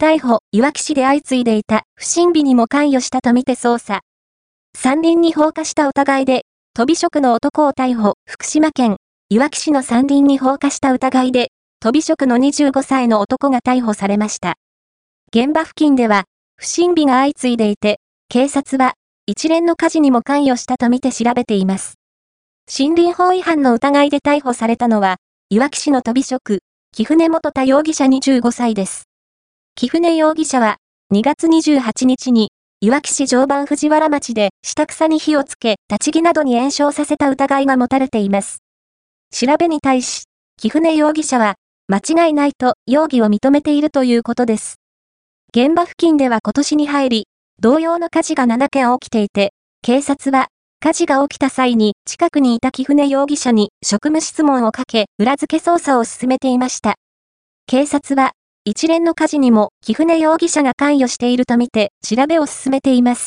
逮捕、いわき市で相次いでいた不審火にも関与したとみて捜査。山林に放火した疑いで、飛び職の男を逮捕、福島県、いわき市の山林に放火した疑いで、飛び職の25歳の男が逮捕されました。現場付近では、不審火が相次いでいて、警察は、一連の火事にも関与したとみて調べています。森林法違反の疑いで逮捕されたのは、いわき市の飛び職、木船元田容疑者25歳です。木船容疑者は、2月28日に、いわき市常磐藤原町で下草に火をつけ、立ち木などに延焼させた疑いが持たれています。調べに対し、木船容疑者は、間違いないと容疑を認めているということです。現場付近では今年に入り、同様の火事が7件起きていて、警察は火事が起きた際に近くにいた木船容疑者に職務質問をかけ裏付け捜査を進めていました。警察は一連の火事にも木船容疑者が関与しているとみて調べを進めています。